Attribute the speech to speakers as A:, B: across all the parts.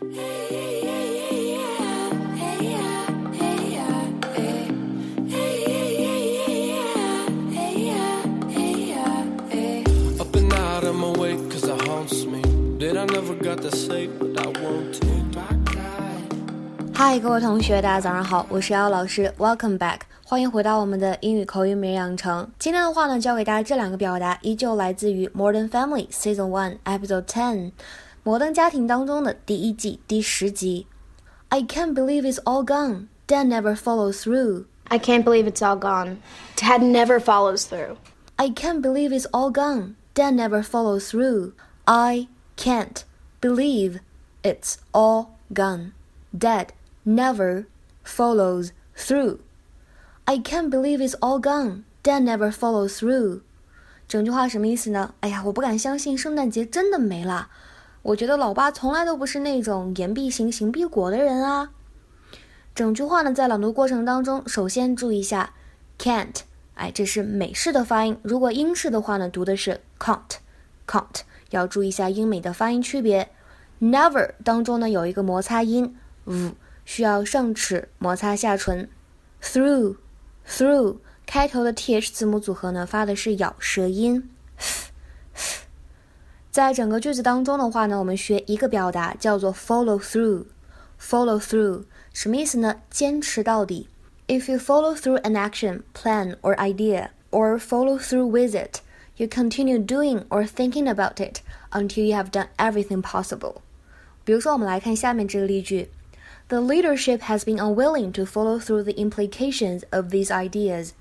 A: 嗨，各位同学，大家早上好，我是瑶瑶老师，Welcome back，欢迎回到我们的英语口语每日养成。今天的话呢，教给大家这两个表达，依旧来自于《Modern Family》Season One Episode Ten，摩登家庭当中的第一季第十集。I can't believe it's all gone. Dad never follows through.
B: I can't believe it's all gone. Dad never follows through.
A: I can't believe it's all gone. Dad never follows through. I can't believe it's all gone. Dad never follows through. I can't believe it's all gone. Dad never follows through. 整句话什么意思呢？哎呀，我不敢相信圣诞节真的没了。 我觉得老爸从来都不是那种言必行，行必果的人啊。整句话呢，在朗读过程当中，首先注意一下 can't。哎，这是美式的发音。如果英式的话呢，读的是 can't，can't，要注意一下英美的发音区别。Never 当中呢有一个摩擦音 v，需要上齿摩擦下唇。Through，through 开头的 th 字母组合呢发的是咬舌音。在整个句子当中的话呢，我们学一个表达叫做 follow through。follow through 什么意思呢？坚持到底。If you follow through an action, plan, or idea, or follow through with it, you continue doing or thinking about it until you have done everything possible. 比如说，我们来看下面这个例句：The leadership has been unwilling to follow through the implications of these ideas.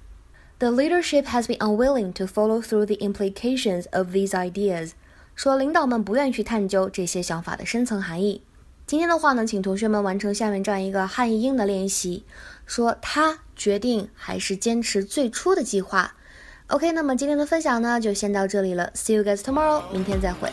A: The leadership has been unwilling to follow through the implications of these ideas. 说领导们不愿意去探究这些想法的深层含义。今天的话呢，请同学们完成下面这样一个汉译英的练习。说他决定还是坚持最初的计划。OK，那么今天的分享呢，就先到这里了。See you guys tomorrow，明天再会。